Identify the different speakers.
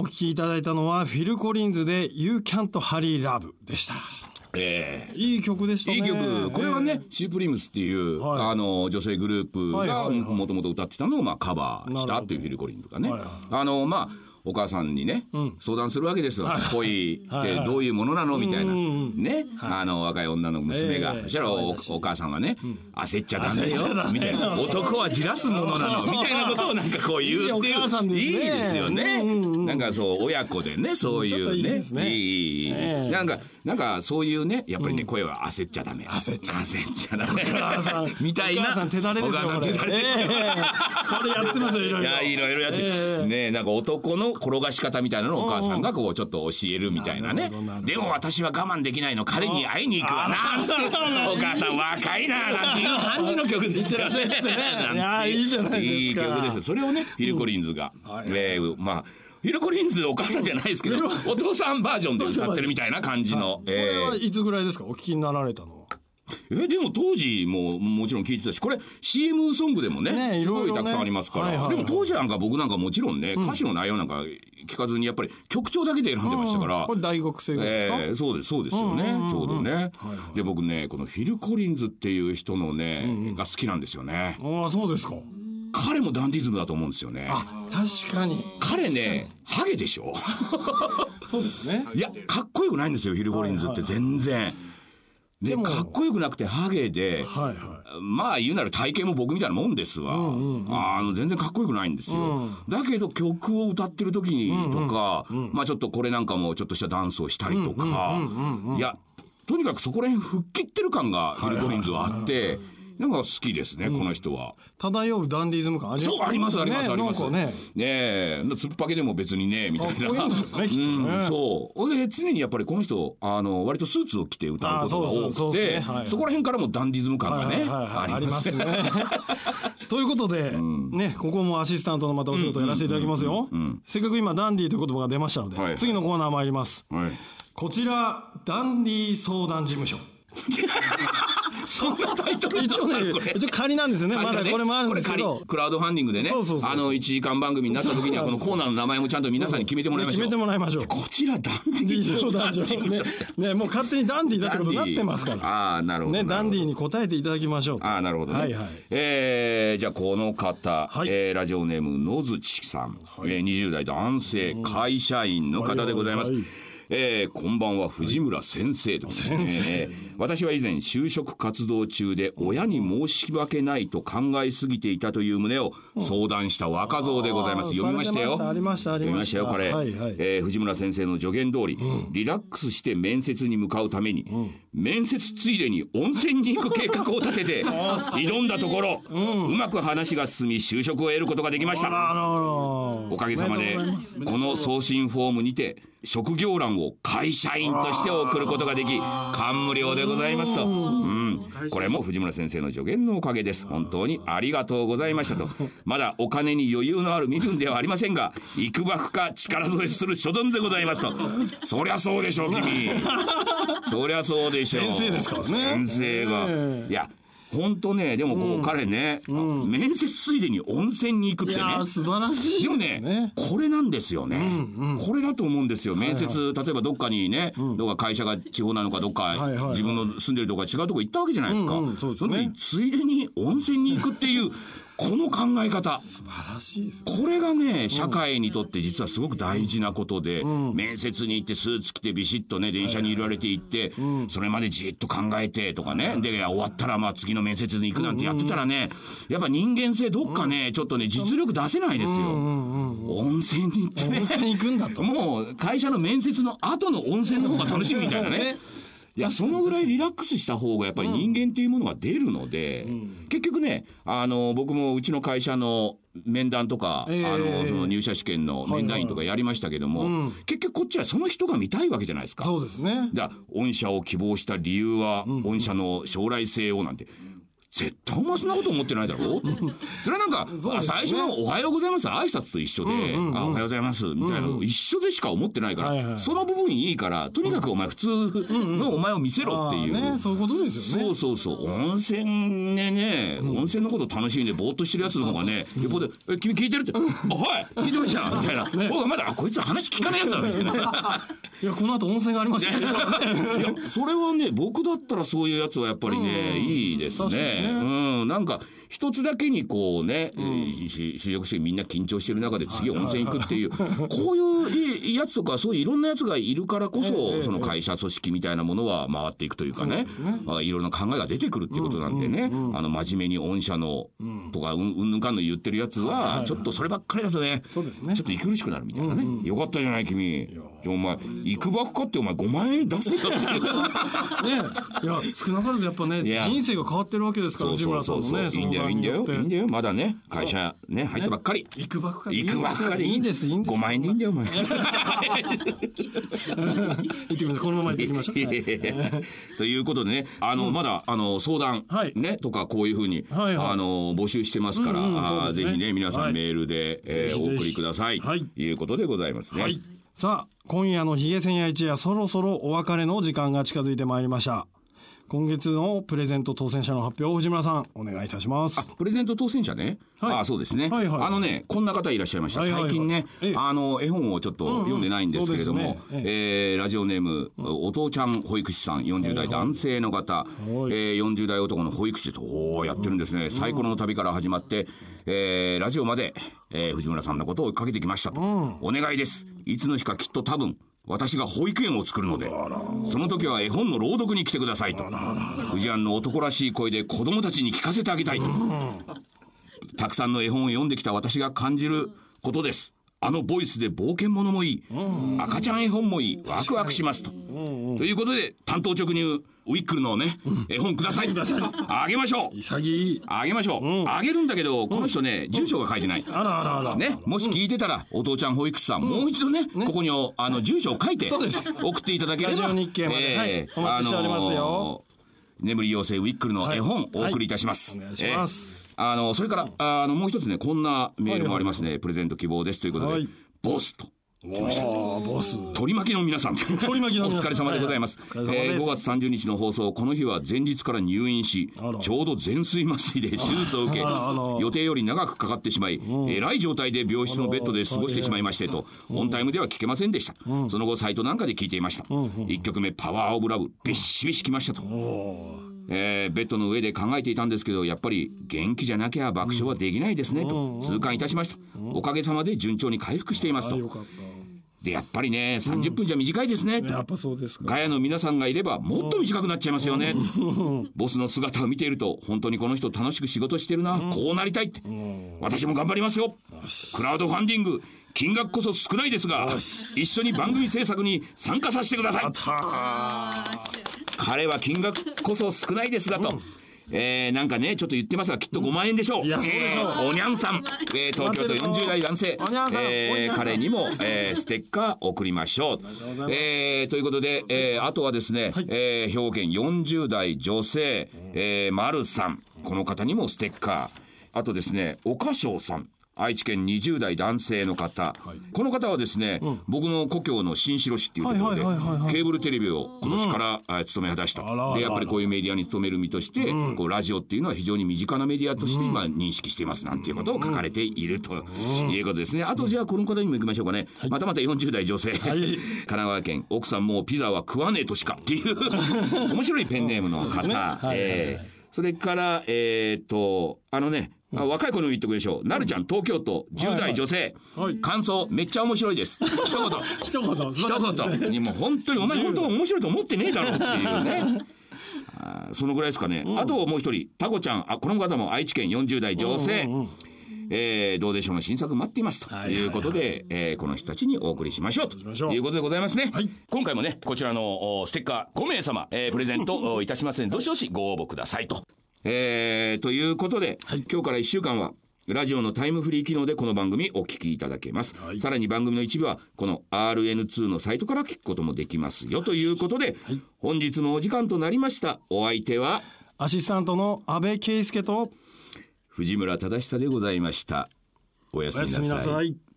Speaker 1: お聞きいただいたのはフィル・コリンズで You Can't Hurry Love でした。
Speaker 2: ええ
Speaker 1: いい曲でしたね。
Speaker 2: いい曲。これはね
Speaker 1: え、
Speaker 2: シープリムスっていう、
Speaker 1: はい
Speaker 2: あの、女性グループ
Speaker 1: はい
Speaker 2: がもともと歌ってたのを、まあ、カバーしたっていうフィル・コリンズがね
Speaker 1: はいはい。
Speaker 2: あの、まあ、お母さんにね、相談するわけですよ。恋ってどういうものなのみたいな。ね。あの、若い女の娘が。
Speaker 1: ええ
Speaker 2: そしたらおお母さんはね、焦っちゃダメよ。
Speaker 1: メ
Speaker 2: みたいな。男はじらすものなの。みたいなことをなんかこう言うって
Speaker 1: い
Speaker 2: う。いいですよね。なんかそう、親子でね、そういうね
Speaker 1: いい
Speaker 2: なんか、なんかそういうね、やっぱりね、声は焦っちゃダメ。
Speaker 1: 焦っちゃ
Speaker 2: ダメ。
Speaker 1: 母さん
Speaker 2: みたいな。
Speaker 1: お母さん手だれですよ。
Speaker 2: お母さん
Speaker 1: これ
Speaker 2: 手だれですよ。
Speaker 1: ええそれやってますよ、いろいろ。
Speaker 2: いや、いろいろやって
Speaker 1: ええ
Speaker 2: ねなんか男の転がし方みたいなのをお母さんがこうちょっと教えるみたいなね。でも私は我慢できないの、彼に会いに行くわな、て、お母さん若いな、なんていう。感じの曲ですよね。
Speaker 1: いいじゃないですか。
Speaker 2: いい曲ですよ。それをね、フィル・コリンズが、えーまあ、フィル・コリンズお母さんじゃないですけど、お父さんバージョンで歌ってるみたいな感じの。
Speaker 1: これ
Speaker 2: えー
Speaker 1: はいつぐらいですか？お聞きになられたのは。
Speaker 2: えでも当時ももちろん聞いてたしこれ CM ソングでもねす
Speaker 1: ねいろいろね。
Speaker 2: ごいたくさんありますから、
Speaker 1: はいはいはい。
Speaker 2: でも当時なんか僕なんかもちろんね、歌詞の内容なんか聞かずにやっぱり曲調だけで選んでましたから、
Speaker 1: これ大学生ぐらいですか、
Speaker 2: えーそうですそうですよね、ちょうどね、で僕ねこのフィル・コリンズっていう人のね、が好きなんですよね。
Speaker 1: ああ、そうですか。
Speaker 2: 彼もダンディズムだと思うんですよね。
Speaker 1: あ、確かに。
Speaker 2: 彼ねハゲでしょ？
Speaker 1: そうですね。
Speaker 2: いやかっこよくないんですよフィル・コリンズって。全然。で
Speaker 1: でも。
Speaker 2: かっこよくなくてハゲで、
Speaker 1: はいは
Speaker 2: まあ言うなら体型も僕みたいなもんですわ、あの全然かっこよくないんですよ、だけど曲を歌ってる時にとか、まあちょっとこれなんかもちょっとしたダンスをしたりとか。いやとにかくそこら辺吹っ切ってる感がフィル・コリンズはあってなんか好きですね、この人は。
Speaker 1: い。漂うダンディズム感あり
Speaker 2: そうありますありますあります。
Speaker 1: ね。
Speaker 2: ねえ突っぱけでも別にねみたいな。うんそう。で常にやっぱりこの人あの割とスーツを着て歌うことが多くてそこら辺からもダンディズム感がねありますね。
Speaker 1: ね。ということで、ね、ここもアシスタントのまたお仕事やらせていただきますよ。せっかく今ダンディという言葉が出ましたので、
Speaker 2: はい
Speaker 1: 次のコーナー参ります。
Speaker 2: はい。
Speaker 1: こちら、ダンディ相談事務所。
Speaker 2: そんなタイトル
Speaker 1: 一応ね
Speaker 2: これ、
Speaker 1: 一応仮なんですよね。まだこれもあるんですけど。
Speaker 2: これ仮。クラウドファンディングでねあの1時間番組になった時にはこのコーナーの名前もちゃんと皆さんに決めてもらいましょう。
Speaker 1: 決めてもらいましょう。
Speaker 2: こちらダンディ
Speaker 1: ダンディ相談
Speaker 2: 事
Speaker 1: 所ね もう勝手にダンディだってことになってますから。
Speaker 2: ああなるほど
Speaker 1: ダンディに答えていただきましょう。
Speaker 2: ああなるほどね、
Speaker 1: はいはい。
Speaker 2: えーじゃあこの方、
Speaker 1: はい。
Speaker 2: えーラジオネーム野槌さん、えー20代男性会社員の方でございます、えーこんばんは藤村先生と、えー私は以前就職活動中で親に申し訳ないと考えすぎていたという旨を相談した若造でございます。
Speaker 1: あー
Speaker 2: 読みましたよ。
Speaker 1: ありましたありました。
Speaker 2: よこれ、
Speaker 1: はいはい。
Speaker 2: えー藤村先生の助言通り、リラックスして面接に向かうために、面接ついでに温泉に行く計画を立てて 挑んだところ、うまく話が進み就職を得ることができましたおかげさまでこの送信フォームにて職業欄を会社員として送ることができ感無量でございますと、うん、これも藤村先生の助言のおかげです。本当にありがとうございましたと。まだお金に余裕のある身分ではありませんが幾ばくか力添えする所存でございますと。そりゃそうでしょう君。そりゃそうでしょう。
Speaker 1: 先生ですからね。
Speaker 2: 先生が、
Speaker 1: え。
Speaker 2: いや本当ねでもこう、彼ね、面接ついでに温泉に行くってね。
Speaker 1: 素晴らしい。
Speaker 2: でもねこれなんですよね、これだと思うんですよ。面接、例えばどっかにね、どっか会社が地方なのかどっか、自分の住んでるとこ違うとこ行ったわけじゃないですか、
Speaker 1: そうですね。
Speaker 2: の時ついでに温泉に行くっていうこの考え方。
Speaker 1: 素晴らしいです。
Speaker 2: これがね社会にとって実はすごく大事なことで、面接に行ってスーツ着てビシッとね電車に入れられて行って、それまでじっと考えてとかね、で終わったらまあ次の面接に行くなんてやってたらね、やっぱ人間性どっかね、ちょっとね実力出せないですよ、温泉に行ってね。
Speaker 1: 温泉に行くんだと。
Speaker 2: もう会社の面接の後の温泉の方が楽しみみたいなね。いやそのぐらいリラックスした方がやっぱり人間っていうものが出るので、結局ねあの僕もうちの会社の面談とか、
Speaker 1: ええ
Speaker 2: あのその入社試験の面談員とかやりましたけども、結局こっちはその人が見たいわけじゃないですか。
Speaker 1: そうですね。
Speaker 2: だ御社を希望した理由は、御社の将来性をなんて絶対お前そんなこと思ってないだろ？それはなんか、ね、最初の「おはようございます」挨拶と一緒で「うんうんうん、あおはようございます」みたいなの一緒でしか思ってないから、はいはい、その部分いいからとにかくお前普通のお前を見せろっていう、
Speaker 1: ね、そういうことですよ
Speaker 2: ね。そうそうそう。温泉でね、うん、温泉のこと楽しんでぼーっとしてるやつの方がね横で「え君聞いてる?」って「あはい。聞いてました」みたいな「ね、僕はまだあこいつ話聞かないやつだ」みたいな。
Speaker 1: いやこの後温泉がありますよね
Speaker 2: いやそれはね僕だったらそういうやつはやっぱりね、うん、いいですねね。うん。なんか一つだけにこうね、うん、試食してみんな緊張してる中で次温泉行くっていう。こういうやつとかそういういろんなやつがいるからこそ、その会社組織みたいなものは回っていくというかねね。いろんな考えが出てくるっていうことなんでね、あの真面目に御社のとかうんうんぬんかんの言ってるやつはちょっとそればっかりだとねちょっと息苦しくなるみたいなね、よかったじゃない君。お前行くばっかってお前5万円出せよって ね
Speaker 1: いや少なからずやっぱね人生が変わってるわけですから藤村さんもね
Speaker 2: いいんだよいいんだよいいんだよ。まだね会社ね入ったばっかり。
Speaker 1: 行くばっかり。
Speaker 2: 行くばっかり。
Speaker 1: いいんですいいんです
Speaker 2: 5万円でいいんだよお前。
Speaker 1: 行ってみましこのまま行ってきましょう。
Speaker 2: ということでねあのまだあの相談ねとかこういうふうにあの募集してますからぜひね皆さんメールでえお送りください。ということでございますね。
Speaker 1: さあ今夜のヒゲ千夜一夜そろそろお別れの時間が近づいてまいりました今月のプレゼント当選者の発表藤村さんお願いいたします。
Speaker 2: プレゼント当選者ね、はい、あそうですね、はいはい、あのねこんな方いらっしゃいました、はいはいはい、最近ね、あの絵本をちょっと読んでないんですけれども、うんうんね。えー、ラジオネーム、うん、お父ちゃん保育士さん40代男性の方、はい。はい、えー、40代男の保育士でおやってるんですね、うん、サイコロの旅から始まって、えー、ラジオまで、えー、藤村さんのことをかけてきましたと、うん、お願いです。いつの日かきっと多分私が保育園を作るのでその時は絵本の朗読に来てくださいと藤庵の男らしい声で子供たちに聞かせてあげたいとたくさんの絵本を読んできた私が感じることです。あのボイスで冒険者もいい赤ちゃん絵本もいいワクワクしますと。ということで担当直入ウィックルのね、絵本ください。あげましょう。
Speaker 1: 潔
Speaker 2: あげましょう、あげるんだけどこの人ね、住所が書いてない。
Speaker 1: あらあらあら。
Speaker 2: ねもし聞いてたら、お父ちゃん保育士さん、もう一度ねここにあの住所を書いて送っていただければ。
Speaker 1: 日経まで、はい、お待ちしておりますよ、
Speaker 2: 眠り妖精ウィックルの絵本お送りいたします、
Speaker 1: お願いします、
Speaker 2: あのそれからあのもう一つねこんなメールもありますね、プレゼント希望ですということで、ボスと取り巻きの皆さん。取り巻きのお疲れ様でございます、はい。はい、えー、5月30日の放送この日は前日から入院しちょうど全水麻酔で手術を受け予定より長くかかってしまいえらい状態で病室のベッドで過ごしてしまいましてとオンタイムでは聞けませんでした。その後サイトなんかで聞いていました。1曲目パワーオブラブビシビシきましたと。えー、ベッドの上で考えていたんですけどやっぱり元気じゃなきゃ爆笑はできないですねと痛感いたしました。おかげさまで順調に回復していますとでやっぱりね30分じゃ短いですね、うん、
Speaker 1: やっぱそうです
Speaker 2: ガヤの皆さんがいればもっと短くなっちゃいますよね、ボスの姿を見ていると本当にこの人楽しく仕事してるな、うん、こうなりたいって、私も頑張りますよ。クラウドファンディング。金額こそ少ないですが一緒に番組制作に参加させてください。彼は金額こそ少ないですがと、えー、なんかねちょっと言ってますがきっと5万円でしょう、いやそうでしょう、えー、おにゃんさん、えー、東京都40代男性、えー、彼にも、えー、ステッカー送りましょう。えー、ということで、えー、あとはですね、はい、えー、兵庫県40代女性、えー、丸さん。この方にもステッカー。あとですね岡翔さん愛知県20代男性の方、はい、この方はですね、うん、僕の故郷の新城市っていうところで、ケーブルテレビを今年から、うん、務め果たした。とでやっぱりこういうメディアに勤める身として、うん、こうラジオっていうのは非常に身近なメディアとして今認識していますなんていうことを書かれているということですね。あとじゃあこの方にも行きましょうかね、はい、またまた40代女性、はい、神奈川県奥さんもピザは食わねえとしかっていう 面白いペンネームの方、ね。えーそれから、えっ、と、あのね、あ若い子にも言ってくれでしょう。なるちゃん、東京都、10代女性、はい感想、めっちゃ面白いです。一言。
Speaker 1: 一言。
Speaker 2: 一言。にも本当に、お前本当面白いと思ってねえだろっていうね。あそのぐらいですかね。あともう一人、タコちゃん、あ、この方も愛知県40代女性。えー、どうでしょうの新作待っていますということで、えー、この人たちにお送りしましょうということでございますね、はい、今回もねこちらのステッカー5名様、えー、プレゼントいたしますのでどしどしご応募くださいとえー、ということで、はい、今日から1週間はラジオのタイムフリー機能でこの番組お聞きいただけます、はい、さらに番組の一部はこの RN2 のサイトから聞くこともできますよということで、はい、本日もお時間となりました。お相手は
Speaker 1: アシスタントの安倍圭介と
Speaker 2: 藤村忠久でございました。
Speaker 1: おやすみなさい